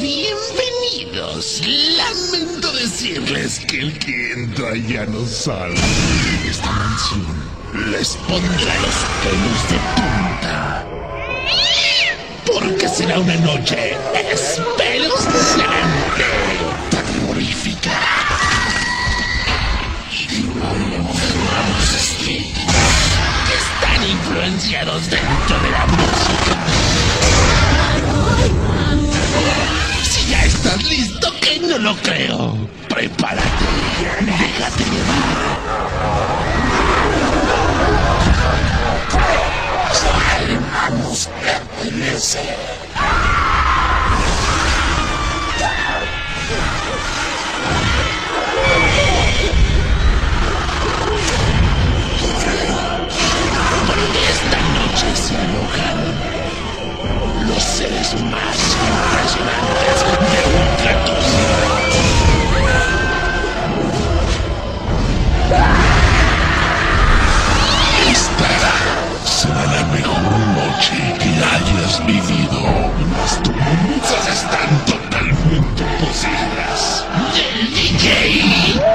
Bienvenidos. Decirles que el que entra ya no sale. Esta mansión les pondrá los pelos de punta. Porque será una noche sangre terrorífica. Están influenciados dentro de la música. Si ya estás listo, no lo creo. Prepárate, déjate llevar. Hermanos pertenece. Porque esta noche se alojan los seres más impresionantes de Ultratus. Esta será la mejor noche que hayas vivido. Las tormentas están totalmente poseídas. Del DJ.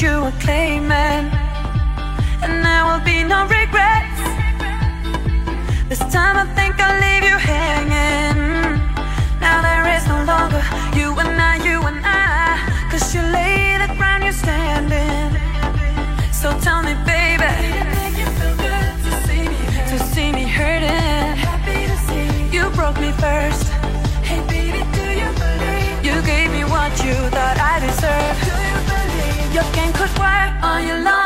Wasn't true what you were claiming. And there will be no regrets. This time I think I'll leave you hanging. Now there is no longer you and I, you and I. Cause you lay the ground you're standing. So tell me, baby, to see me hurt. to see me hurting. Happy to see You broke me first. Hey baby, do you believe? You gave me what you thought Your game could work on you lonely.